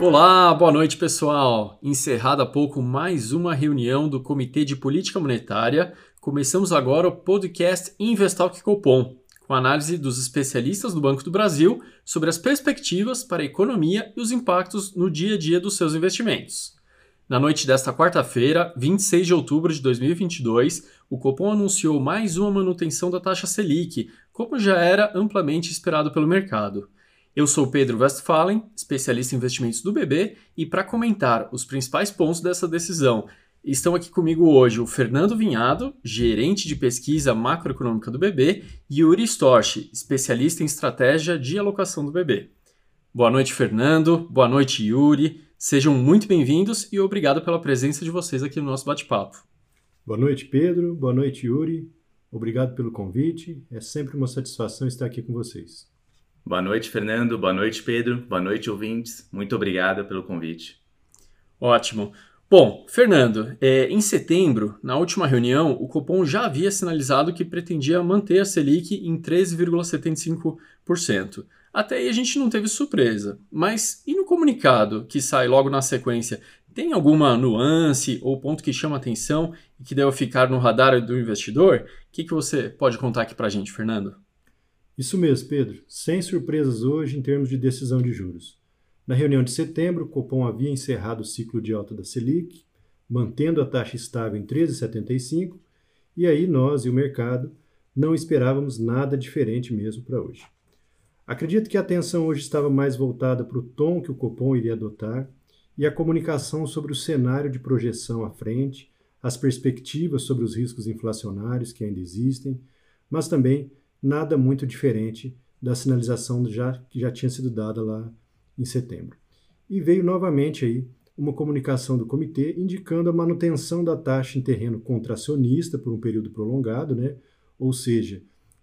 Olá, boa noite pessoal. Encerrada há pouco mais uma reunião do Comitê de Política Monetária, começamos agora o podcast Investalk Copom, com análise dos especialistas do Banco do Brasil sobre as perspectivas para a economia e os impactos no dia a dia dos seus investimentos. Na noite desta quarta-feira, 26 de outubro de 2022, o Copom anunciou mais uma manutenção da taxa Selic, como já era amplamente esperado pelo mercado. Eu sou Pedro Westphalen, especialista em investimentos do BB, e para comentar os principais pontos dessa decisão, estão aqui comigo hoje o Fernando Vinhado, gerente de pesquisa macroeconômica do BB, e Yuri Storch, especialista em estratégia de alocação do BB. Boa noite, Fernando. Boa noite, Yuri. Sejam muito bem-vindos e obrigado pela presença de vocês aqui no nosso bate-papo. Boa noite, Pedro. Boa noite, Yuri. Obrigado pelo convite. É sempre uma satisfação estar aqui com vocês. Boa noite, Fernando. Boa noite, Pedro. Boa noite, ouvintes. Muito obrigado pelo convite. Ótimo. Bom, Fernando, é, em setembro, na última reunião, o Copom já havia sinalizado que pretendia manter a Selic em 13,75%. Até aí a gente não teve surpresa. Mas e no comunicado que sai logo na sequência? Tem alguma nuance ou ponto que chama atenção e que deve ficar no radar do investidor? O que, que você pode contar aqui para a gente, Fernando? Isso mesmo, Pedro. Sem surpresas hoje em termos de decisão de juros. Na reunião de setembro, o Copom havia encerrado o ciclo de alta da Selic, mantendo a taxa estável em 13,75, e aí nós e o mercado não esperávamos nada diferente mesmo para hoje. Acredito que a atenção hoje estava mais voltada para o tom que o Copom iria adotar e a comunicação sobre o cenário de projeção à frente, as perspectivas sobre os riscos inflacionários que ainda existem, mas também nada muito diferente da sinalização já, que já tinha sido dada lá em setembro. E veio novamente aí uma comunicação do comitê indicando a manutenção da taxa em terreno contracionista por um período prolongado, né? ou seja,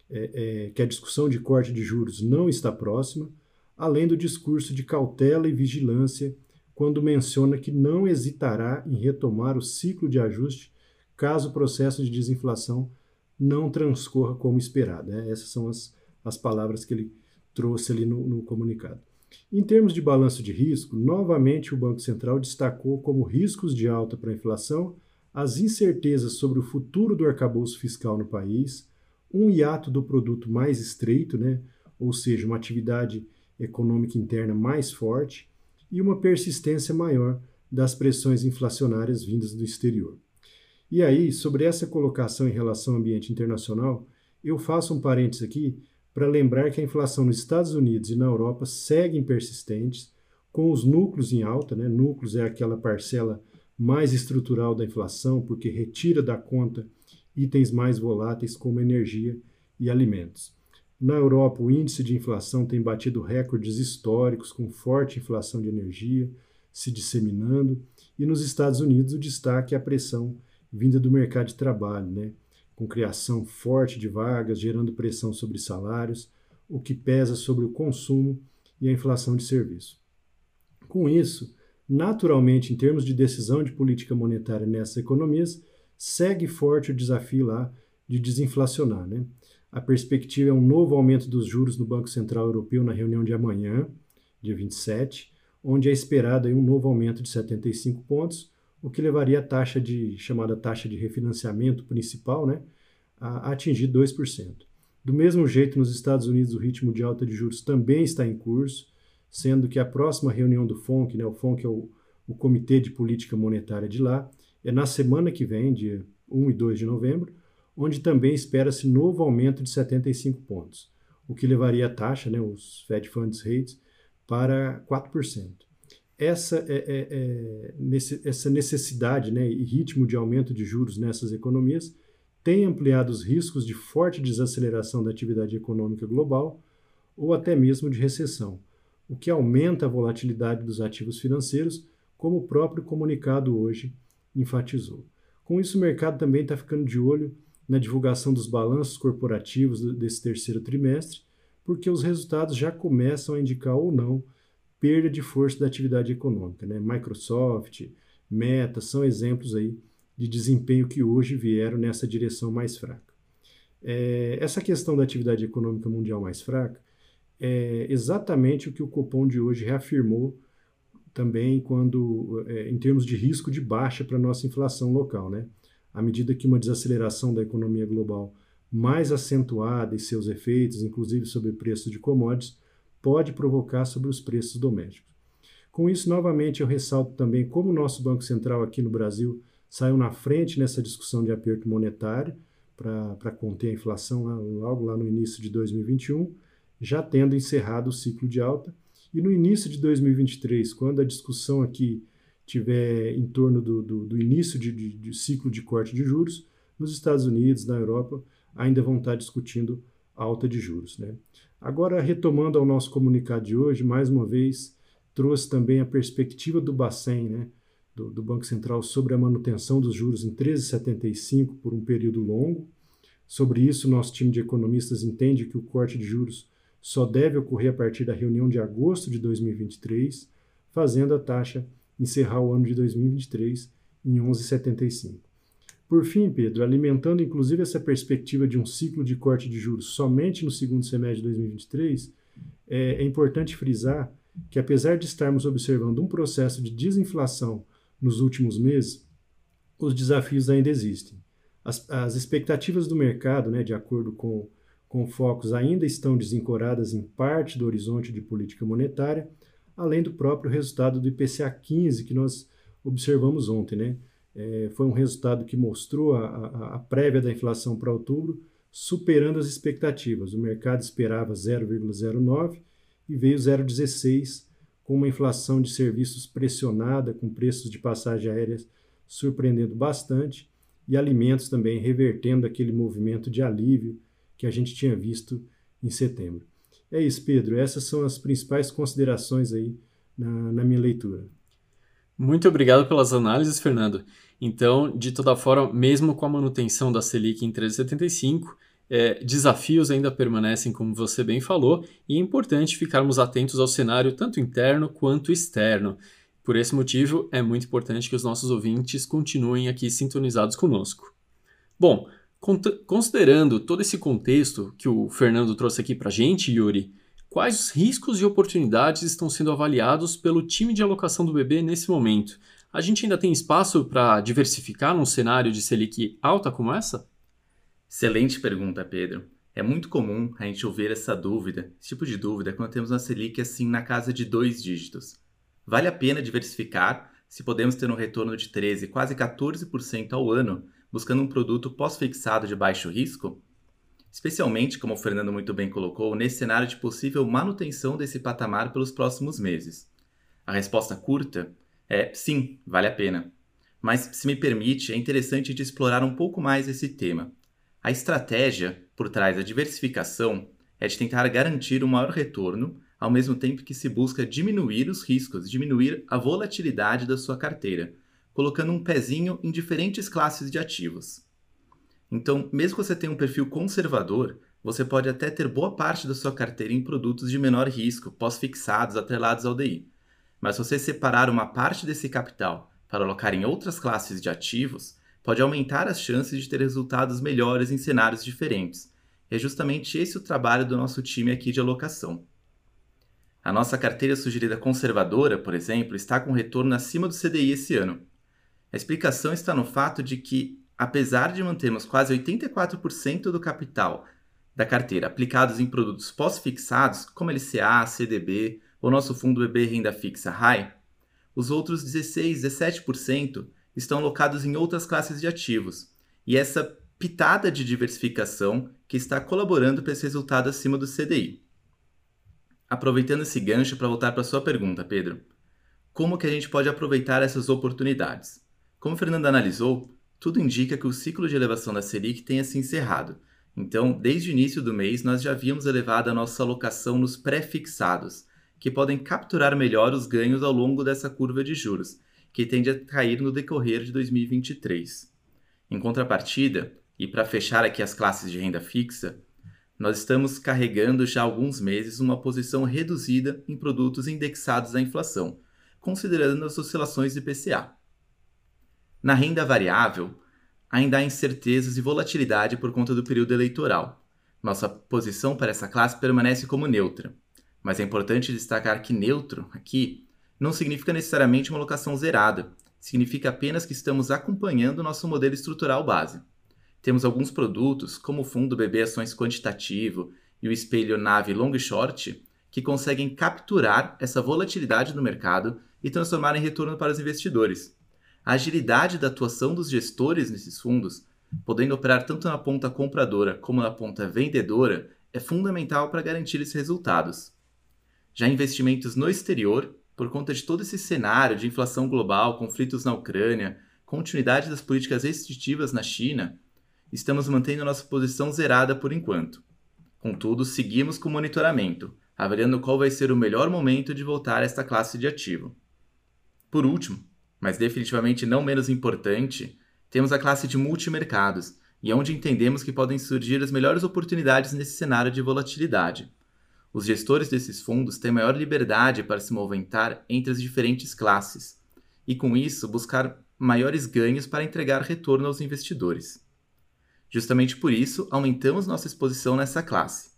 é, é, que a discussão de corte de juros não está próxima, além do discurso de cautela e vigilância quando menciona que não hesitará em retomar o ciclo de ajuste caso o processo de desinflação não transcorra como esperado. Né? Essas são as, as palavras que ele trouxe ali no, no comunicado. Em termos de balanço de risco, novamente o Banco Central destacou como riscos de alta para a inflação as incertezas sobre o futuro do arcabouço fiscal no país, um hiato do produto mais estreito, né? ou seja, uma atividade econômica interna mais forte, e uma persistência maior das pressões inflacionárias vindas do exterior. E aí, sobre essa colocação em relação ao ambiente internacional, eu faço um parênteses aqui para lembrar que a inflação nos Estados Unidos e na Europa seguem persistentes, com os núcleos em alta, né? núcleos é aquela parcela mais estrutural da inflação, porque retira da conta itens mais voláteis como energia e alimentos. Na Europa, o índice de inflação tem batido recordes históricos, com forte inflação de energia se disseminando, e nos Estados Unidos o destaque é a pressão vinda do mercado de trabalho, né? com criação forte de vagas, gerando pressão sobre salários, o que pesa sobre o consumo e a inflação de serviço. Com isso, naturalmente, em termos de decisão de política monetária nessas economias, segue forte o desafio lá de desinflacionar. Né? A perspectiva é um novo aumento dos juros no Banco Central Europeu na reunião de amanhã, dia 27, onde é esperado um novo aumento de 75 pontos, o que levaria a taxa de chamada taxa de refinanciamento principal né, a atingir 2%. Do mesmo jeito, nos Estados Unidos, o ritmo de alta de juros também está em curso, sendo que a próxima reunião do FONC, né, o FONC é o, o Comitê de Política Monetária de lá, é na semana que vem, dia 1 e 2 de novembro, onde também espera-se novo aumento de 75 pontos, o que levaria a taxa, né, os Fed Funds Rates, para 4% essa, é, é, é, essa necessidade né, e ritmo de aumento de juros nessas economias tem ampliado os riscos de forte desaceleração da atividade econômica global ou até mesmo de recessão, o que aumenta a volatilidade dos ativos financeiros, como o próprio comunicado hoje enfatizou. Com isso, o mercado também está ficando de olho na divulgação dos balanços corporativos desse terceiro trimestre, porque os resultados já começam a indicar ou não perda de força da atividade econômica. Né? Microsoft, Meta são exemplos aí de desempenho que hoje vieram nessa direção mais fraca. É, essa questão da atividade econômica mundial mais fraca é exatamente o que o Copom de hoje reafirmou, também quando é, em termos de risco de baixa para nossa inflação local, né? À medida que uma desaceleração da economia global mais acentuada e seus efeitos, inclusive sobre o preço de commodities, pode provocar sobre os preços domésticos. Com isso, novamente, eu ressalto também como o nosso Banco Central aqui no Brasil saiu na frente nessa discussão de aperto monetário para conter a inflação logo lá no início de 2021, já tendo encerrado o ciclo de alta. E no início de 2023, quando a discussão aqui tiver em torno do, do, do início de, de, de, ciclo de corte de juros, nos Estados Unidos, na Europa, ainda vão estar discutindo alta de juros. Né? Agora, retomando ao nosso comunicado de hoje, mais uma vez, trouxe também a perspectiva do Bacen, né, do, do, Banco Central, sobre a manutenção dos juros em 13,75 por um período longo. Sobre isso, nosso time de economistas entende que o corte de juros só deve ocorrer a partir da reunião de agosto de 2023, fazendo a taxa encerrar o ano de 2023 em 11,75. Por fim, Pedro, alimentando inclusive essa perspectiva de um ciclo de corte de juros somente no segundo semestre de 2023, é, é importante frisar que, apesar de estarmos observando um processo de desinflação nos últimos meses, os desafios ainda existem. As, as expectativas do mercado, né, de acordo com, com focos, ainda estão desencoradas em parte do horizonte de política monetária, além do próprio resultado do IPCA 15 que nós observamos ontem, né? É, foi um resultado que mostrou a, a, a prévia da inflação para outubro superando as expectativas. O mercado esperava 0,09 e veio 0,16, com uma inflação de serviços pressionada, com preços de passagem aérea surpreendendo bastante e alimentos também revertendo aquele movimento de alívio que a gente tinha visto em setembro. É isso, Pedro. Essas são as principais considerações aí na, na minha leitura. Muito obrigado pelas análises, Fernando. Então, de toda forma, mesmo com a manutenção da Selic em 13,75, é, desafios ainda permanecem, como você bem falou, e é importante ficarmos atentos ao cenário tanto interno quanto externo. Por esse motivo, é muito importante que os nossos ouvintes continuem aqui sintonizados conosco. Bom, considerando todo esse contexto que o Fernando trouxe aqui para gente, Yuri, quais os riscos e oportunidades estão sendo avaliados pelo time de alocação do BB nesse momento? a gente ainda tem espaço para diversificar num cenário de Selic alta como essa? Excelente pergunta, Pedro. É muito comum a gente ouvir essa dúvida, esse tipo de dúvida, quando temos uma Selic assim na casa de dois dígitos. Vale a pena diversificar se podemos ter um retorno de 13, quase 14% ao ano, buscando um produto pós-fixado de baixo risco? Especialmente, como o Fernando muito bem colocou, nesse cenário de possível manutenção desse patamar pelos próximos meses. A resposta curta é, sim, vale a pena. Mas, se me permite, é interessante de explorar um pouco mais esse tema. A estratégia por trás da diversificação é de tentar garantir um maior retorno, ao mesmo tempo que se busca diminuir os riscos, diminuir a volatilidade da sua carteira, colocando um pezinho em diferentes classes de ativos. Então, mesmo que você tenha um perfil conservador, você pode até ter boa parte da sua carteira em produtos de menor risco, pós-fixados, atrelados ao DI. Mas se você separar uma parte desse capital para alocar em outras classes de ativos, pode aumentar as chances de ter resultados melhores em cenários diferentes. É justamente esse o trabalho do nosso time aqui de alocação. A nossa carteira sugerida conservadora, por exemplo, está com retorno acima do CDI esse ano. A explicação está no fato de que, apesar de mantermos quase 84% do capital da carteira aplicados em produtos pós-fixados, como LCA, CDB, o nosso fundo BB renda fixa high, os outros 16, 17% estão alocados em outras classes de ativos. E essa pitada de diversificação que está colaborando para esse resultado acima do CDI. Aproveitando esse gancho para voltar para sua pergunta, Pedro. Como que a gente pode aproveitar essas oportunidades? Como o Fernando analisou, tudo indica que o ciclo de elevação da Selic tenha se encerrado. Então, desde o início do mês, nós já havíamos elevado a nossa alocação nos pré-fixados, que podem capturar melhor os ganhos ao longo dessa curva de juros, que tende a cair no decorrer de 2023. Em contrapartida, e para fechar aqui as classes de renda fixa, nós estamos carregando já há alguns meses uma posição reduzida em produtos indexados à inflação, considerando as oscilações de IPCA. Na renda variável, ainda há incertezas e volatilidade por conta do período eleitoral. Nossa posição para essa classe permanece como neutra mas é importante destacar que neutro aqui não significa necessariamente uma alocação zerada, significa apenas que estamos acompanhando nosso modelo estrutural base. Temos alguns produtos, como o fundo BB Ações Quantitativo e o espelho Nave Long Short, que conseguem capturar essa volatilidade do mercado e transformar em retorno para os investidores. A agilidade da atuação dos gestores nesses fundos, podendo operar tanto na ponta compradora como na ponta vendedora, é fundamental para garantir esses resultados. Já investimentos no exterior, por conta de todo esse cenário de inflação global, conflitos na Ucrânia, continuidade das políticas restritivas na China, estamos mantendo nossa posição zerada por enquanto. Contudo, seguimos com o monitoramento, avaliando qual vai ser o melhor momento de voltar a esta classe de ativo. Por último, mas definitivamente não menos importante, temos a classe de multimercados, e é onde entendemos que podem surgir as melhores oportunidades nesse cenário de volatilidade. Os gestores desses fundos têm maior liberdade para se movimentar entre as diferentes classes, e com isso buscar maiores ganhos para entregar retorno aos investidores. Justamente por isso, aumentamos nossa exposição nessa classe.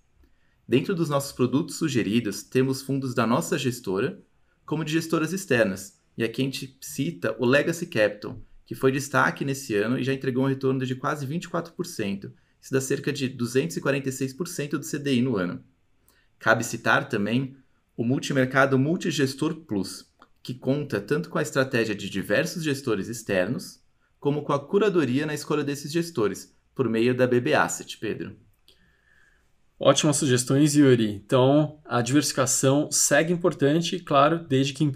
Dentro dos nossos produtos sugeridos, temos fundos da nossa gestora, como de gestoras externas, e aqui a gente cita o Legacy Capital, que foi destaque nesse ano e já entregou um retorno de quase 24%, isso dá cerca de 246% do CDI no ano. Cabe citar também o multimercado Multigestor Plus, que conta tanto com a estratégia de diversos gestores externos, como com a curadoria na escolha desses gestores, por meio da BB Asset, Pedro. Ótimas sugestões, Yuri. Então, a diversificação segue importante, claro, desde que em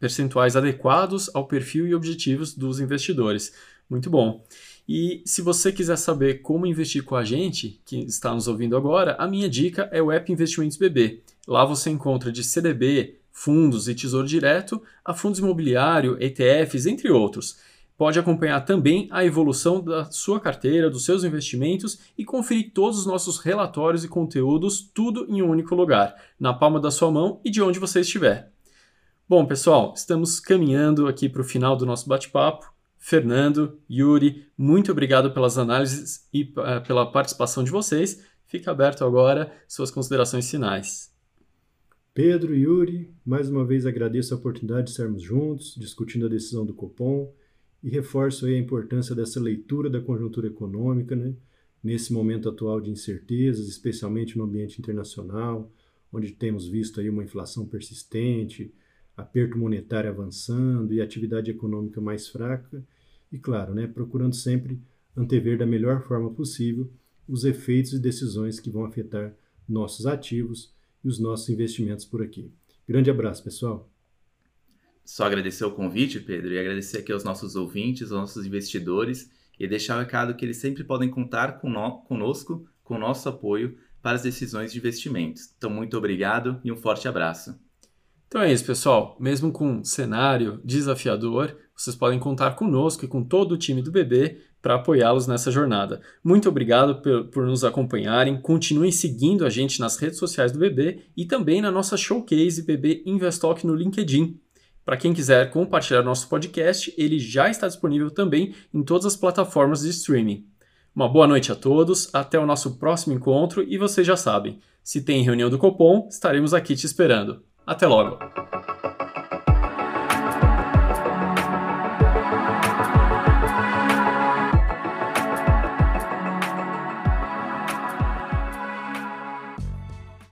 percentuais adequados ao perfil e objetivos dos investidores. Muito bom. E se você quiser saber como investir com a gente, que está nos ouvindo agora, a minha dica é o app Investimentos BB. Lá você encontra de CDB, fundos e tesouro direto a fundos imobiliário, ETFs, entre outros pode acompanhar também a evolução da sua carteira, dos seus investimentos e conferir todos os nossos relatórios e conteúdos, tudo em um único lugar, na palma da sua mão e de onde você estiver. Bom, pessoal, estamos caminhando aqui para o final do nosso bate-papo. Fernando, Yuri, muito obrigado pelas análises e uh, pela participação de vocês. Fica aberto agora suas considerações finais. Pedro, Yuri, mais uma vez agradeço a oportunidade de estarmos juntos, discutindo a decisão do Copom e reforço a importância dessa leitura da conjuntura econômica, né? nesse momento atual de incertezas, especialmente no ambiente internacional, onde temos visto aí uma inflação persistente, aperto monetário avançando e atividade econômica mais fraca, e claro, né, procurando sempre antever da melhor forma possível os efeitos e decisões que vão afetar nossos ativos e os nossos investimentos por aqui. Grande abraço, pessoal! Só agradecer o convite, Pedro, e agradecer aqui aos nossos ouvintes, aos nossos investidores, e deixar o recado que eles sempre podem contar conosco, com o nosso apoio para as decisões de investimentos. Então, muito obrigado e um forte abraço. Então é isso, pessoal. Mesmo com um cenário desafiador, vocês podem contar conosco e com todo o time do BB para apoiá-los nessa jornada. Muito obrigado por, por, nos acompanharem. Continuem seguindo a gente nas redes sociais do BB e também na nossa showcase BB Investock no LinkedIn. Para quem quiser compartilhar nosso podcast, ele já está disponível também em todas as plataformas de streaming. Uma boa noite a todos, até o nosso próximo encontro e vocês já sabem, se tem reunião do Copom, estaremos aqui te esperando. Até logo!